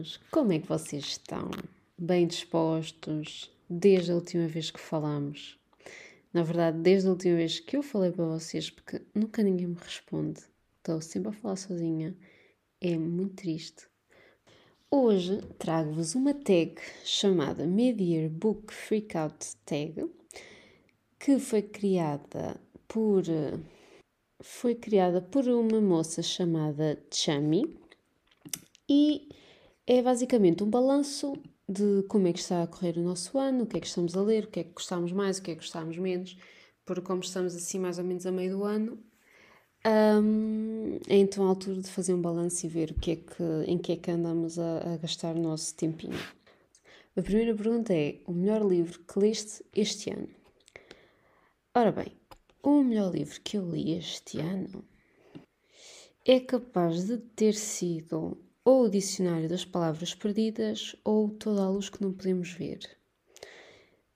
meninas, como é que vocês estão? Bem dispostos desde a última vez que falamos? Na verdade, desde a última vez que eu falei para vocês, porque nunca ninguém me responde, estou sempre a falar sozinha, é muito triste. Hoje trago-vos uma tag chamada Mid-Year Book Freakout Tag, que foi criada por foi criada por uma moça chamada Chami e é basicamente um balanço de como é que está a correr o nosso ano, o que é que estamos a ler, o que é que gostamos mais, o que é que gostamos menos, porque como estamos assim mais ou menos a meio do ano, um, é então a altura de fazer um balanço e ver o que é que, em que é que andamos a, a gastar o nosso tempinho. A primeira pergunta é: o melhor livro que leste este ano? Ora bem, o melhor livro que eu li este ano é capaz de ter sido ou o Dicionário das Palavras Perdidas ou Toda a Luz que Não Podemos Ver.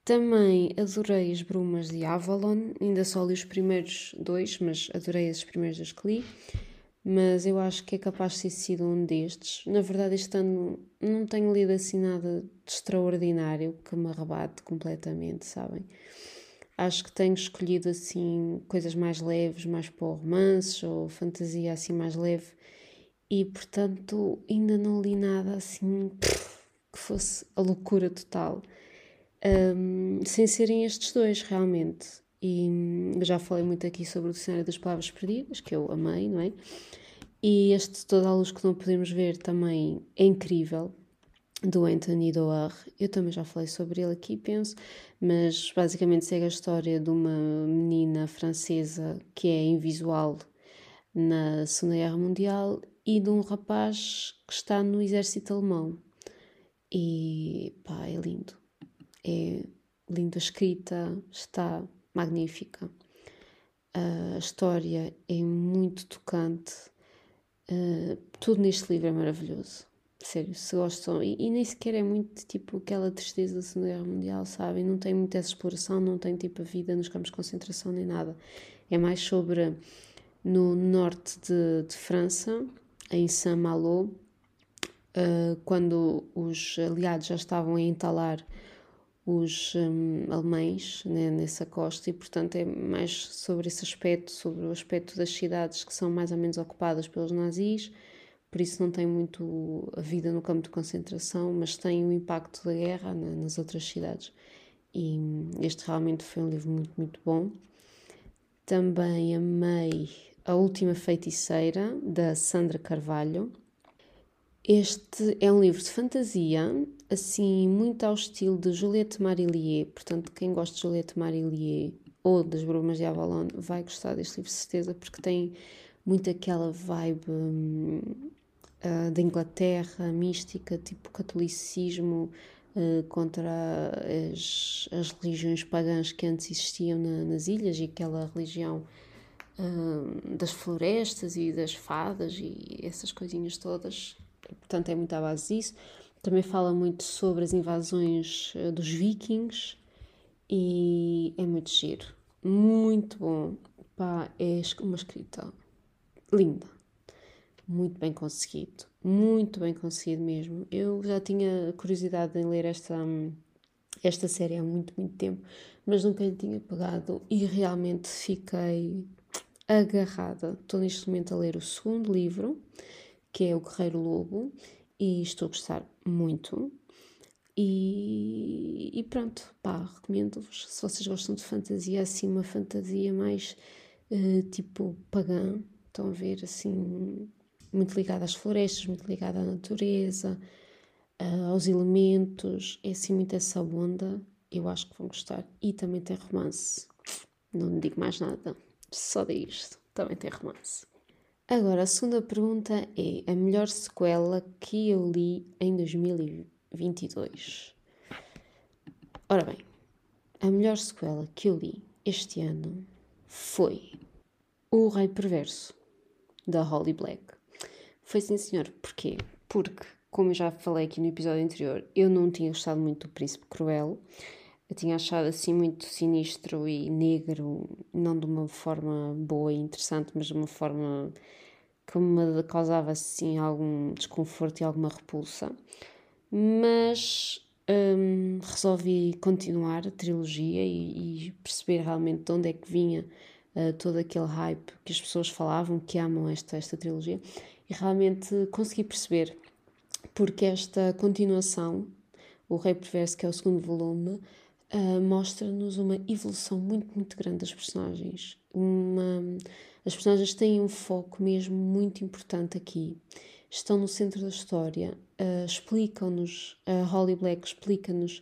Também adorei As Brumas de Avalon, ainda só li os primeiros dois, mas adorei esses primeiros dois que li. Mas eu acho que é capaz de ter sido um destes. Na verdade, este ano não tenho lido assim nada de extraordinário que me arrebate completamente, sabem? Acho que tenho escolhido assim coisas mais leves, mais para romances ou fantasia assim mais leve e portanto ainda não li nada assim que fosse a loucura total. Um, sem serem estes dois realmente. E eu já falei muito aqui sobre o Dicionário das Palavras Perdidas, que eu amei, não é? E este Toda a Luz que não podemos ver também é incrível do Anthony Doerr. Eu também já falei sobre ele aqui, penso, mas basicamente segue a história de uma menina francesa que é invisual na Segunda Guerra Mundial e de um rapaz que está no exército alemão. E pá, é lindo. É lindo a escrita, está magnífica. A história é muito tocante. Uh, tudo neste livro é maravilhoso sério, se gostam, e, e, nem sequer é muito tipo aquela tristeza da Segunda Guerra Mundial, sabem? Não tem muita exploração, não tem tipo a vida nos campos de concentração nem nada. É mais sobre no norte de, de França, em Saint-Malo, uh, quando os aliados já estavam a entalar os um, alemães né, nessa costa e portanto é mais sobre esse aspecto, sobre o aspecto das cidades que são mais ou menos ocupadas pelos nazis por isso não tem muito a vida no campo de concentração, mas tem o impacto da guerra nas outras cidades. E este realmente foi um livro muito, muito bom. Também amei A Última Feiticeira, da Sandra Carvalho. Este é um livro de fantasia, assim, muito ao estilo de Juliette Marillier. Portanto, quem gosta de Juliette Marillier ou das Brumas de Avalon vai gostar deste livro, certeza, porque tem muito aquela vibe hum, uh, da Inglaterra, mística, tipo catolicismo, uh, contra as, as religiões pagãs que antes existiam na, nas ilhas e aquela religião uh, das florestas e das fadas e essas coisinhas todas. Portanto, é muito à base disso. Também fala muito sobre as invasões dos vikings e é muito giro. Muito bom. Pá, é uma escrita linda muito bem conseguido, muito bem conseguido mesmo. Eu já tinha curiosidade em ler esta, esta série há muito, muito tempo, mas nunca lhe tinha pegado e realmente fiquei agarrada. Estou neste momento a ler o segundo livro, que é O Guerreiro Lobo, e estou a gostar muito. E, e pronto, pá, recomendo-vos. Se vocês gostam de fantasia, assim, uma fantasia mais uh, tipo pagã, estão a ver assim muito ligada às florestas, muito ligada à natureza, uh, aos elementos, é assim muito essa onda, eu acho que vão gostar. E também tem romance, não digo mais nada, só disto, também tem romance. Agora, a segunda pergunta é a melhor sequela que eu li em 2022. Ora bem, a melhor sequela que eu li este ano foi O Rei Perverso, da Holly Black. Foi sim, senhor. Porquê? Porque, como eu já falei aqui no episódio anterior, eu não tinha gostado muito do Príncipe Cruel. Eu tinha achado assim muito sinistro e negro, não de uma forma boa e interessante, mas de uma forma que me causava assim algum desconforto e alguma repulsa, mas um, resolvi continuar a trilogia e, e, perceber realmente de onde é que vinha uh, todo aquele hype que as pessoas falavam que amam esta, esta trilogia e realmente consegui perceber porque esta continuação, O Rei Perverso, que é o segundo volume, uh, mostra-nos uma evolução muito, muito grande das personagens. Uma, as personagens têm um foco mesmo muito importante aqui. Estão no centro da história, uh, explicam-nos, a Holly Black explica-nos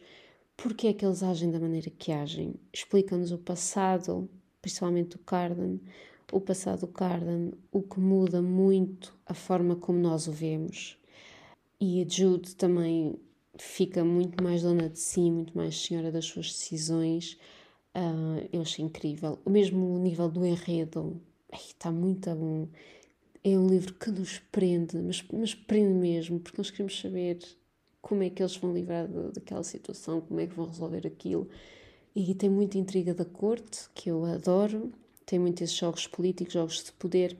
porque é que eles agem da maneira que agem, explica-nos o passado, principalmente do Cardan, o passado do Cardan, o que muda muito a forma como nós o vemos. E a Jude também fica muito mais dona de si, muito mais senhora das suas decisões. Uh, eu achei incrível. O mesmo nível do enredo está muito bom. É um livro que nos prende, mas, mas prende mesmo, porque nós queremos saber como é que eles vão livrar de, daquela situação, como é que vão resolver aquilo. E tem muita intriga da corte, que eu adoro, tem muitos jogos políticos, jogos de poder.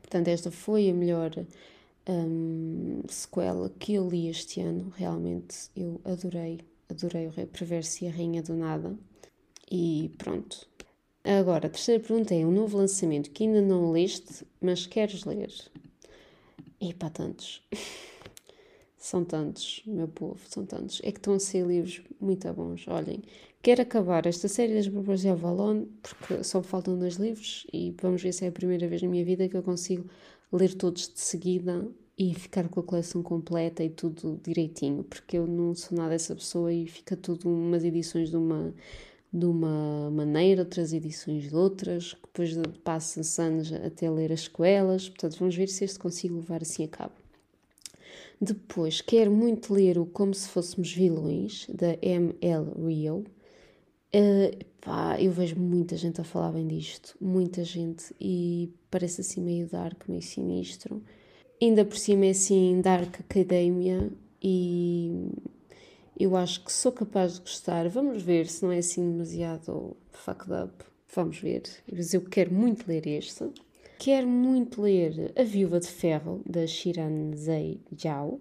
Portanto, esta foi a melhor um, sequela que eu li este ano. Realmente eu adorei, adorei o Rei Perverso e a Rainha do Nada. E pronto. Agora, a terceira pergunta é: um novo lançamento que ainda não leste, mas queres ler? E para tantos. são tantos, meu povo, são tantos. É que estão a ser livros muito bons. Olhem, quero acabar esta série das Barbas de Avalon, porque só me faltam dois livros e vamos ver se é a primeira vez na minha vida que eu consigo ler todos de seguida e ficar com a coleção completa e tudo direitinho, porque eu não sou nada essa pessoa e fica tudo umas edições de uma de uma maneira, outras edições de outras, depois passam-se anos até ler as sequelas, portanto vamos ver se este consigo levar assim a cabo. Depois, quero muito ler o Como Se Fôssemos Vilões, da M.L. Rio. Uh, pá, eu vejo muita gente a falar bem disto, muita gente, e parece assim meio dark, meio sinistro. Ainda por cima é assim Dark Academia e eu acho que sou capaz de gostar. Vamos ver se não é assim demasiado fucked up. Vamos ver. Mas eu quero muito ler este. Quero muito ler A Viúva de Ferro, da Shiran Zei Zhao.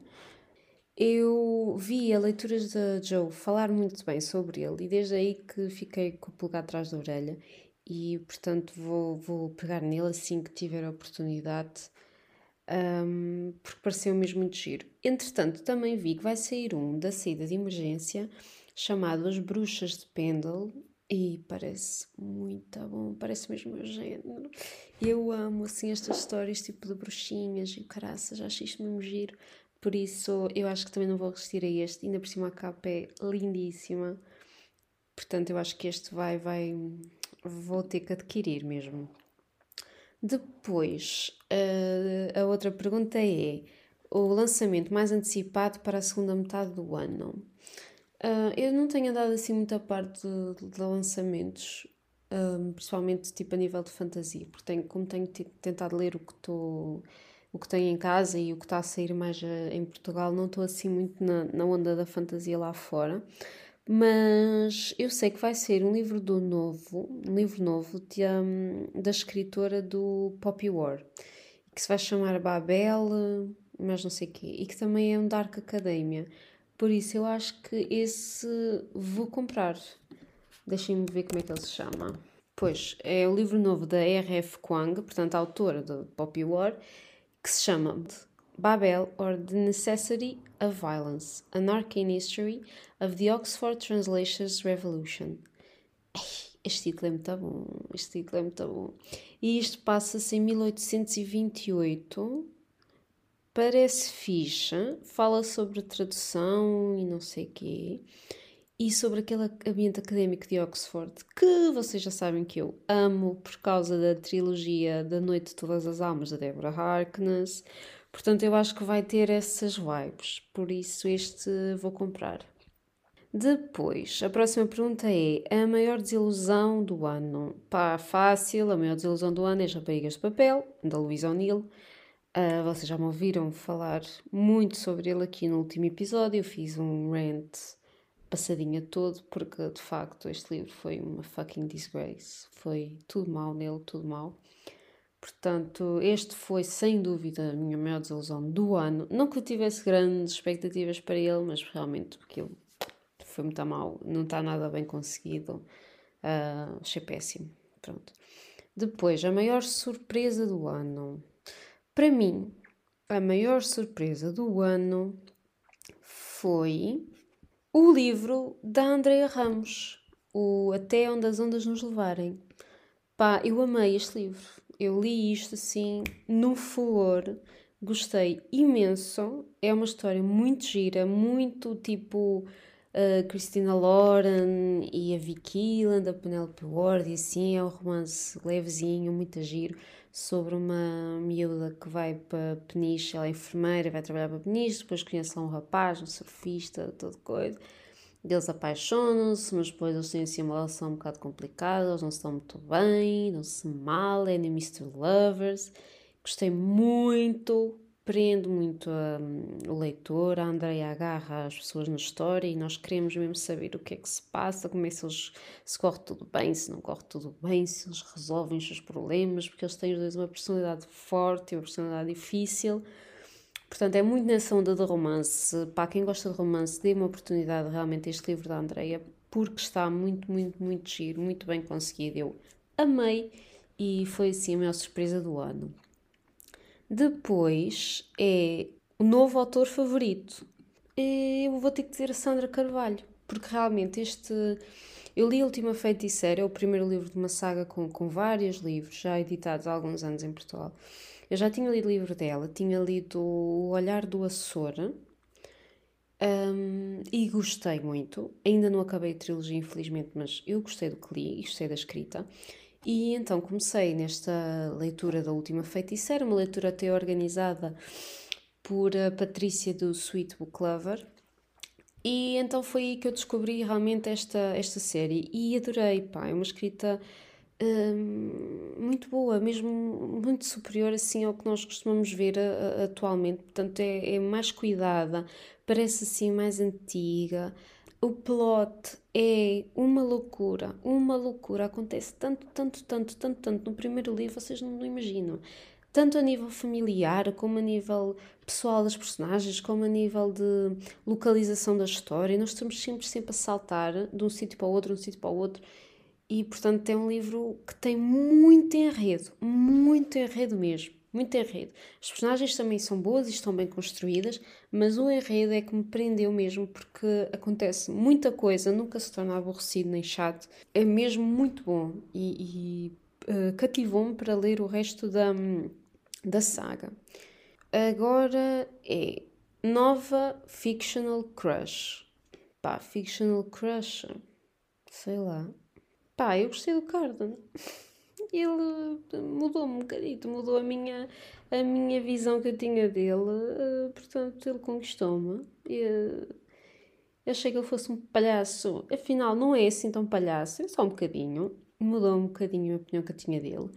Eu vi a leituras da Joe falar muito bem sobre ele e desde aí que fiquei com o pulgar atrás da orelha e, portanto, vou, vou pegar nele assim que tiver a oportunidade um, porque pareceu mesmo muito giro. Entretanto, também vi que vai sair um da saída de emergência chamado As Bruxas de Pendle e parece muito bom, parece mesmo meu género. Eu amo assim estas histórias tipo de bruxinhas e caraças, acho isto mesmo giro. Por isso, eu acho que também não vou resistir a este. Ainda por cima a capa é lindíssima. Portanto, eu acho que este vai, vai, vou ter que adquirir mesmo. Depois, a, a outra pergunta é o lançamento mais antecipado para a segunda metade do ano. Uh, eu não tenho andado assim muita parte de, lançamentos, um, principalmente tipo a nível de fantasia, porque tenho, como tenho tentado ler o que estou o que tenho em casa e o que está a sair mais uh, em Portugal, não estou assim muito na, na onda da fantasia lá fora. Mas eu sei que vai ser um livro do novo, um livro novo de, um, da escritora do Poppy War, que se vai chamar Babel, mas não sei o quê, e que também é um Dark Academia. Por isso eu acho que esse vou comprar. Deixem-me ver como é que ele se chama. Pois, é o livro novo da R.F. Kwang, portanto, a autora do Poppy War, que se chama Babel or the Necessity of Violence, An Arcane History of the Oxford Translations Revolution. Este título é muito bom, este título é muito bom. E isto passa-se em 1828. Parece ficha, fala sobre tradução e não sei o quê. E sobre aquele ambiente académico de Oxford, que vocês já sabem que eu amo por causa da trilogia Da Noite de Todas as Almas, da Deborah Harkness, Portanto, eu acho que vai ter essas vibes, por isso este vou comprar. Depois, a próxima pergunta é: a maior desilusão do ano? Pá, fácil, a maior desilusão do ano é Raparigas de Papel, da Luísa O'Neill. Uh, vocês já me ouviram falar muito sobre ele aqui no último episódio. Eu fiz um rant passadinha todo, porque de facto este livro foi uma fucking disgrace. Foi tudo mal nele, tudo mal. Portanto, este foi sem dúvida a minha maior desilusão do ano. Não que eu tivesse grandes expectativas para ele, mas realmente aquilo foi muito mal, não está nada bem conseguido. Uh, achei péssimo. Pronto. Depois, a maior surpresa do ano. Para mim, a maior surpresa do ano foi o livro da Andrea Ramos, o Até Onde as Ondas Nos Levarem. Pá, eu amei este livro. Eu li isto assim, no furor. Gostei imenso. É uma história muito gira, muito tipo a Christina Lauren e a Vicky Land, a Penelope Ward, e assim é um romance levezinho, muito giro, sobre uma miúda que vai para Peniche, ela é enfermeira, vai trabalhar para Peniche, depois conhece lá um rapaz, um surfista, toda coisa. Eles apaixonam-se, mas depois eles têm assim uma relação um bocado complicada, eles não se dão muito bem, não se mal, é Mr. Lovers. Gostei muito, prende muito um, o leitor, a Andrea agarra as pessoas na história e nós queremos mesmo saber o que é que se passa, como é que eles, se corre tudo bem, se não corre tudo bem, se eles resolvem os seus problemas, porque eles têm os dois uma personalidade forte e uma personalidade difícil. Portanto, é muito nessa onda de romance. Para quem gosta de romance, dê uma oportunidade realmente a este livro da Andrea, porque está muito, muito, muito giro, muito bem conseguido. Eu amei e foi assim a maior surpresa do ano. Depois é o novo autor favorito. Eu vou ter que dizer a Sandra Carvalho, porque realmente este. Eu li A Última Feiticeira, é o primeiro livro de uma saga com, com vários livros, já editados há alguns anos em Portugal. Eu já tinha lido o livro dela, tinha lido O Olhar do Açor um, e gostei muito. Ainda não acabei a trilogia, infelizmente, mas eu gostei do que li e gostei da escrita. E então comecei nesta leitura da Última Feiticeira, uma leitura até organizada por a Patrícia do Sweet Book Lover. E então foi aí que eu descobri realmente esta, esta série. E adorei, pá, é uma escrita hum, muito boa, mesmo muito superior assim ao que nós costumamos ver a, a, atualmente, portanto é, é mais cuidada, parece assim mais antiga, o plot é uma loucura, uma loucura. Acontece tanto, tanto, tanto, tanto, tanto no primeiro livro, vocês não, não imaginam. Tanto a nível familiar, como a nível pessoal das personagens, como a nível de localização da história. Nós estamos sempre, sempre a saltar de um sítio para o outro, de um sítio para o outro. E, portanto, é um livro que tem muito enredo, muito enredo mesmo muito enredo. As personagens também são boas e estão bem construídas, mas o enredo é que me prendeu mesmo porque acontece muita coisa, nunca se torna aborrecido nem chato. É mesmo muito bom e, e uh, cativou-me para ler o resto da, da saga. Agora é nova fictional crush. Pá, fictional crush. Sei lá. Pá, eu gostei do Cardan ele mudou-me um bocadito, mudou a minha, a minha visão que eu tinha dele, eh, portanto, ele conquistou-me. Eu achei que ele fosse um palhaço, afinal, não é assim tão palhaço, é só um bocadinho, mudou um bocadinho a opinião que eu tinha dele.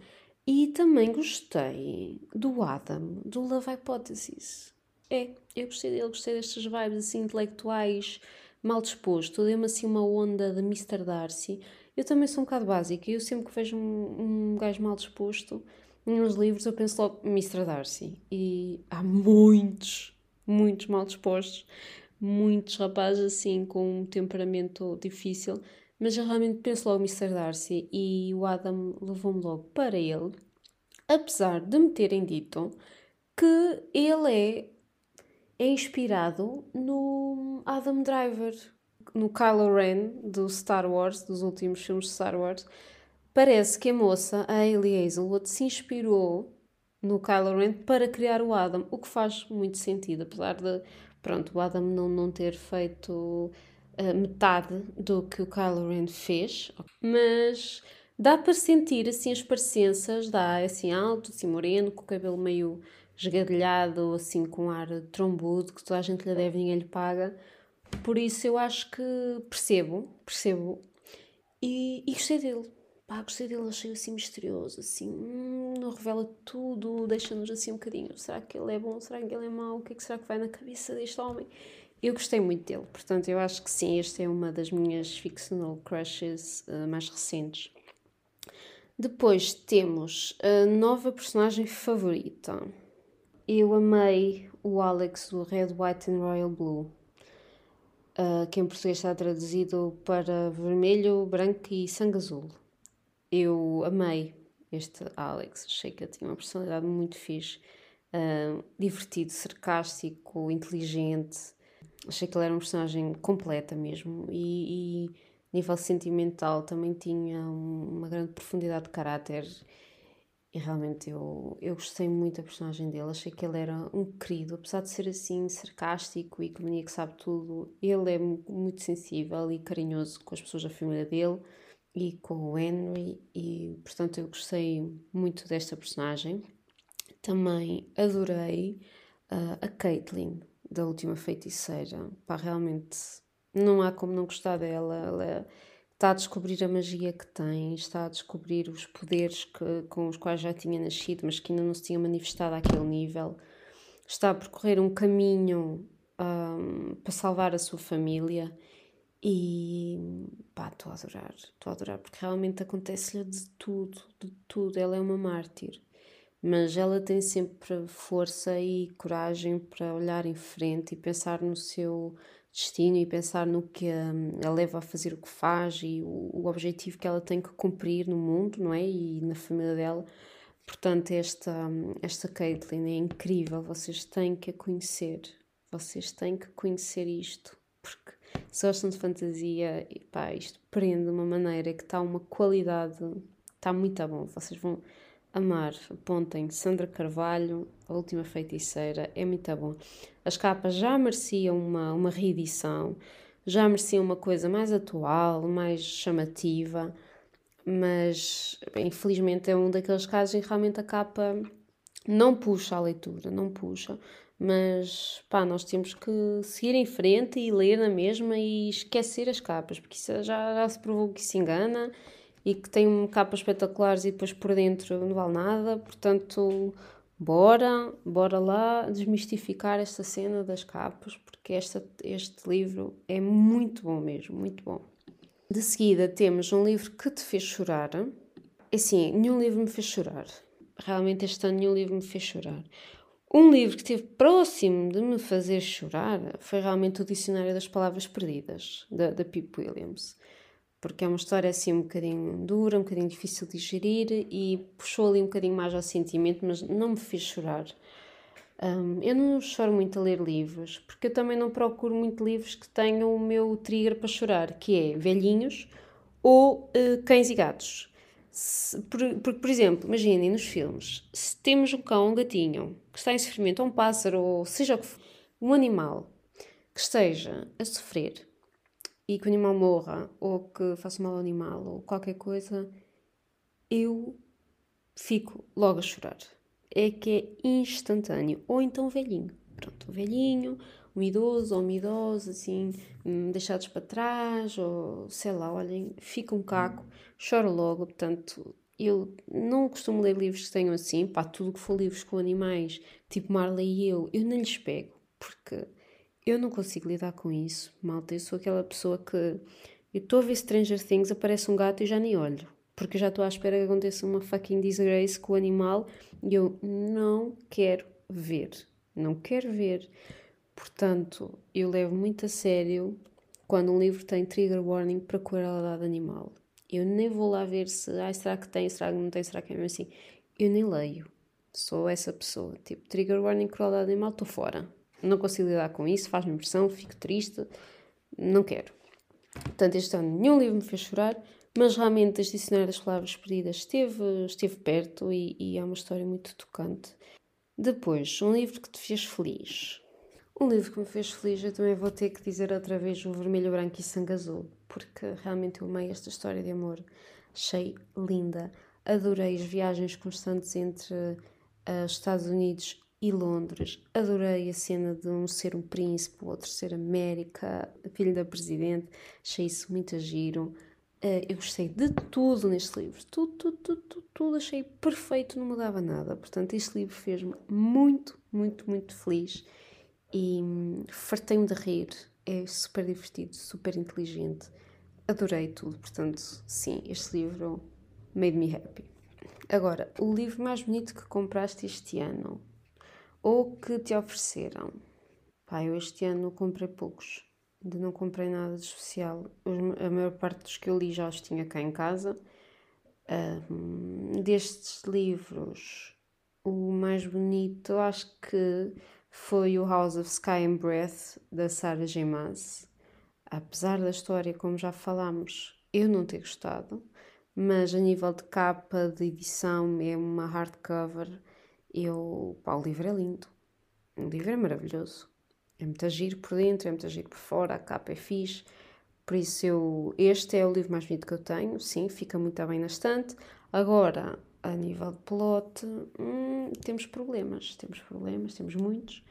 E também gostei do Adam, do Love Hypothesis. É, eu gostei dele, gostei destas vibes assim intelectuais, mal disposto, deu-me assim uma onda de Mr. Darcy eu também sou um bocado básica e eu sempre que vejo um, um gajo mal disposto nos livros eu penso logo Mr. Darcy. E há muitos, muitos mal dispostos, muitos rapazes assim com um temperamento difícil, mas eu realmente penso logo Mr. Darcy e o Adam levou-me logo para ele, apesar de me terem dito que ele é, é inspirado no Adam Driver, no Kylo Ren do Star Wars, dos últimos filmes de Star Wars, parece que a moça, a Hayley Hazelwood, se inspirou no Kylo Ren para criar o Adam, o que faz muito sentido, apesar de, pronto, o Adam não, não ter feito uh, metade do que o Kylo Ren fez, mas dá para sentir assim as parecenças, dá assim alto, assim moreno, com o cabelo meio esgadelhado, assim com ar trombudo, que toda a gente lhe deve ninguém lhe paga, por isso eu acho que percebo, percebo. E, e gostei dele. Pá, gostei dele, achei assim misterioso, assim, hum, não revela tudo, deixa-nos assim um bocadinho. Será que ele é bom? Será que ele é mau? O que é que será que vai na cabeça deste homem? Eu gostei muito dele, portanto, eu acho que sim, esta é uma das minhas fictional crushes uh, mais recentes. Depois temos a nova personagem favorita. Eu amei o Alex do Red, White and Royal Blue, uh, que em português está traduzido para vermelho, branco e sangue azul. Eu amei este Alex, achei que ele tinha uma personalidade muito fixe, uh, divertido, sarcástico, inteligente. Achei que ele era um personagem completa mesmo e, e nível sentimental também tinha uma grande profundidade de caráter e realmente eu, eu gostei muito da personagem dele, achei que ele era um querido, apesar de ser assim sarcástico e que mania que sabe tudo, ele é muito sensível e carinhoso com as pessoas da família dele e com o Henry e portanto eu gostei muito desta personagem. Também adorei uh, a Caitlyn da última feiticeira, pá, realmente não há como não gostar dela, ela é está a descobrir a magia que tem, está a descobrir os poderes que, com os quais já tinha nascido, mas que ainda não se tinha manifestado àquele nível, está a percorrer um caminho um, para salvar a sua família e pá, estou a adorar, estou a adorar, porque realmente acontece-lhe de tudo, de tudo. Ela é uma mártir, mas ela tem sempre força e coragem para olhar em frente e pensar no seu destino e pensar no que hum, a leva a fazer o que faz e o, o, objetivo que ela tem que cumprir no mundo, não é? E na família dela. Portanto, esta, esta Caitlyn é incrível, vocês têm que a conhecer, vocês têm que conhecer isto, porque se gostam de fantasia, pá, isto prende de uma maneira que está uma qualidade, está muito bom, vocês vão amar, apontem Sandra Carvalho, A Última Feiticeira, é muito bom. As capas já mereciam uma, uma reedição, já mereciam uma coisa mais atual, mais chamativa, mas infelizmente é um daqueles casos em que realmente a capa não puxa a leitura, não puxa. Mas pá, nós temos que seguir em frente e ler na mesma e esquecer as capas, porque isso já, já se provou que se engana e que tem capas espetaculares e depois por dentro não vale nada, portanto, bora, bora lá desmistificar esta cena das capas, porque esta, este livro é muito bom mesmo, muito bom. De seguida temos um livro que te fez chorar. É assim, nenhum livro me fez chorar. Realmente este ano nenhum livro me fez chorar. Um livro que esteve próximo de me fazer chorar foi realmente o Dicionário das Palavras Perdidas, da, da Pip Williams porque é uma história assim um bocadinho dura, um bocadinho difícil de digerir e puxou ali um bocadinho mais ao sentimento, mas não me fez chorar. Um, eu não choro muito a ler livros, porque eu também não procuro muito livros que tenham o meu trigger para chorar, que é velhinhos ou uh, cães e gatos. Se, porque, por, por exemplo, imaginem nos filmes, se temos um cão ou um gatinho que está em sofrimento, ou um pássaro, ou seja o que for, um animal que esteja a sofrer e que o animal morra ou que faça mal ao animal ou qualquer coisa, eu fico logo a chorar. É que é instantâneo. Ou então velhinho. Pronto, um velhinho, um idoso ou uma idosa, assim, hum, deixados para trás, ou sei lá, olhem, fica um caco, choro logo. Portanto, eu não costumo ler livros que tenham assim, pá, tudo que for livros com animais, tipo Marley e eu, eu nem lhes pego, porque eu não consigo lidar com isso, malta. Eu sou aquela pessoa que. Eu estou a ver Stranger Things, aparece um gato e já nem olho. Porque já estou à espera que aconteça uma fucking disgrace com o animal e eu não quero ver. Não quero ver. Portanto, eu levo muito a sério quando um livro tem trigger warning para crueldade animal. Eu nem vou lá ver se, ah, será que tem, será que não tem, será que é mesmo assim. Eu nem leio. Sou essa pessoa. Tipo, trigger warning, crueldade animal, estou fora não consigo lidar com isso, faz-me impressão, fico triste, não quero. Portanto, este ano nenhum livro me fez chorar, mas realmente este dicionário das palavras perdidas esteve, esteve perto e, e é uma história muito tocante. Depois, um livro que te fez feliz. Um livro que me fez feliz, eu também vou ter que dizer outra vez o Vermelho, Branco e Sangue Azul, porque realmente eu amei esta história de amor. Achei linda. Adorei as viagens constantes entre uh, Estados Unidos e Londres. Adorei a cena de um ser um príncipe, o outro ser América, filho da presidente. Achei isso muito giro. Uh, eu gostei de tudo neste livro. Tudo, tudo, tudo, tudo, tudo. Achei perfeito, não mudava nada. Portanto, este livro fez-me muito, muito, muito feliz. E hum, fartei-me de rir. É super divertido, super inteligente. Adorei tudo. Portanto, sim, este livro made me happy. Agora, o livro mais bonito que compraste este ano ou que te ofereceram? Pá, eu este ano comprei poucos. Ainda não comprei nada de especial. A maior parte dos que eu li já os tinha cá em casa. Um, destes livros, o mais bonito acho que foi o House of Sky and Breath da Sarah J. Maas. Apesar da história, como já falámos, eu não ter gostado, mas a nível de capa, de edição, é uma hardcover, eu, pá, o livro é lindo. O livro é maravilhoso. É muito giro por dentro, é muito giro por fora, a capa é fixe. Por isso, eu, este é o livro mais bonito que eu tenho. Sim, fica muito bem na estante. Agora, a nível de plot, hum, temos problemas. Temos problemas, temos muitos.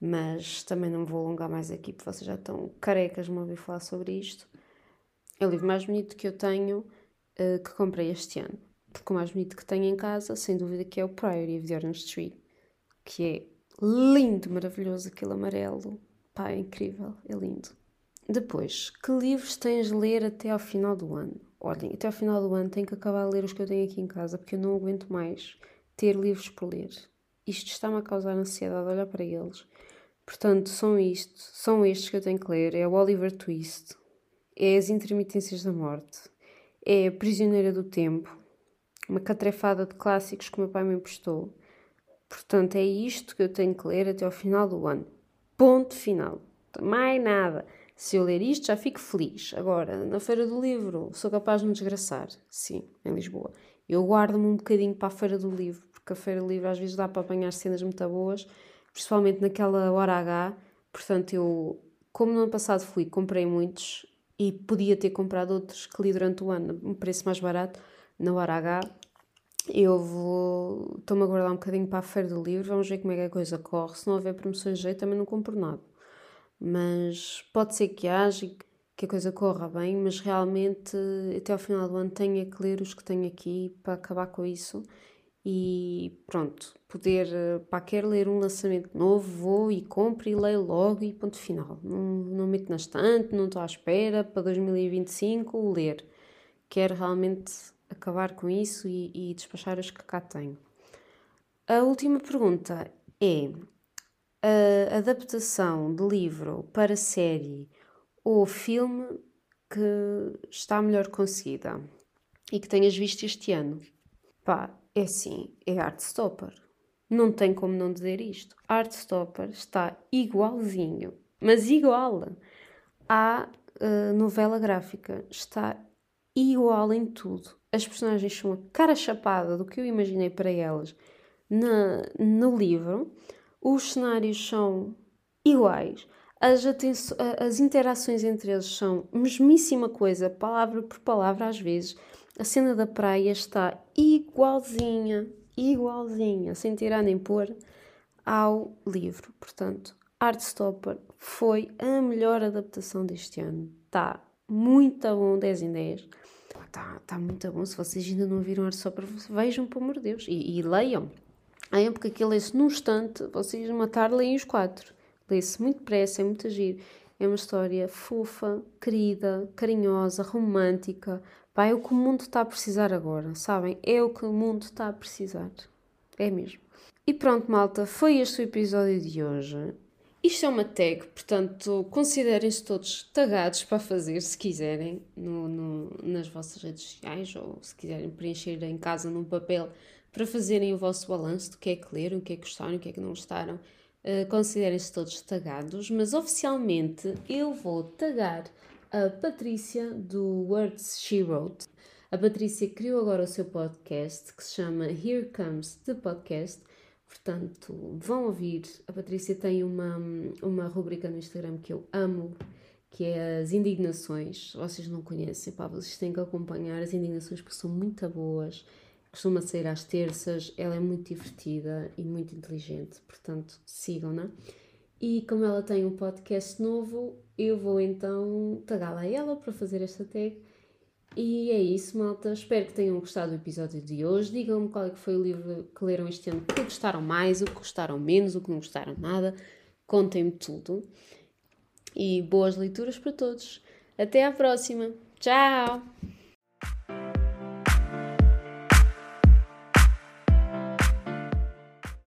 Mas também não vou alongar mais aqui, porque vocês já estão carecas de me ouvir falar sobre isto. É o livro mais bonito que eu tenho, uh, que comprei este ano. Porque o mais bonito que tenho em casa, sem dúvida, que é o Priory of the Orange Tree. Que é lindo, maravilhoso, aquele amarelo. Pá, é incrível, é lindo. Depois, que livros tens de ler até ao final do ano? Olhem, até ao final do ano tenho que acabar de ler os que eu tenho aqui em casa, porque eu não aguento mais ter livros por ler. Isto está-me a causar ansiedade olhar para eles. Portanto, são isto, são estes que eu tenho que ler. É o Oliver Twist, é As Intermitências da Morte, é a Prisioneira do Tempo, uma catrefada de clássicos que meu pai me emprestou. Portanto, é isto que eu tenho que ler até ao final do ano. Ponto final. Mais nada. Se eu ler isto, já fico feliz. Agora, na Feira do Livro, sou capaz de me desgraçar. Sim, em Lisboa. Eu guardo-me um bocadinho para a Feira do Livro, porque a Feira do Livro às vezes dá para apanhar cenas muito boas, principalmente naquela hora H. Portanto, eu, como no ano passado fui, comprei muitos e podia ter comprado outros que li durante o ano, um preço mais barato, na hora H. Eu vou. Estou-me a guardar um bocadinho para a Feira do Livro, vamos ver como é que a coisa corre. Se não houver promoções de jeito, também não compro nada mas pode ser que haja que a coisa corra bem, mas realmente até ao final do ano tenho que ler os que tenho aqui para acabar com isso e pronto, poder, para quer ler um lançamento novo, vou e compro e leio logo e ponto final. Não, não meto na estante, não estou à espera para 2025 ler. Quero realmente acabar com isso e, e despachar os que cá tenho. A última pergunta é: a adaptação de livro para série ou filme que está melhor conseguida e que tenhas visto este ano? Pá, é sim, é Artstopper. Não tem como não dizer isto. Artstopper está igualzinho, mas igual à uh, novela gráfica. Está igual em tudo. As personagens são a cara chapada do que eu imaginei para elas na, no livro os cenários são iguais, as, as interações entre eles são mesmíssima coisa, palavra por palavra às vezes. A cena da praia está igualzinha, igualzinha, sem tirar nem pôr, ao livro. Portanto, Artstopper foi a melhor adaptação deste ano. Está muito bom, 10 em 10. Está tá muito bom. Se vocês ainda não viram Artstopper, vejam, pelo amor de Deus, e, e leiam. É porque aquilo lê-se num instante, vocês matar leem os quatro. Lê-se muito depressa, é muito agir. É uma história fofa, querida, carinhosa, romântica. Pá, é o que o mundo está a precisar agora, sabem? É o que o mundo está a precisar. É mesmo. E pronto, malta, foi este o episódio de hoje. Isto é uma tag, portanto, considerem-se todos tagados para fazer, se quiserem, no, no, nas vossas redes sociais ou se quiserem preencher em casa num papel para fazerem o vosso balanço do que é que leram, o que é que gostaram, o que é que não gostaram. Uh, Considerem-se todos tagados, mas oficialmente eu vou tagar a Patrícia do Words She Wrote. A Patrícia criou agora o seu podcast que se chama Here Comes the Podcast. Portanto, vão ouvir. A Patrícia tem uma, uma rubrica no Instagram que eu amo, que é as indignações. Vocês não conhecem, pá, vocês têm que acompanhar as indignações porque são muito boas costuma sair às terças, ela é muito divertida e muito inteligente, portanto sigam-na. E como ela tem um podcast novo, eu vou então tagala a ela para fazer esta tag. E é isso, malta. Espero que tenham gostado do episódio de hoje. Digam-me qual é que foi o livro que leram este ano, o que gostaram mais, o que gostaram menos, o que não gostaram nada. Contem-me tudo. E boas leituras para todos. Até à próxima. Tchau!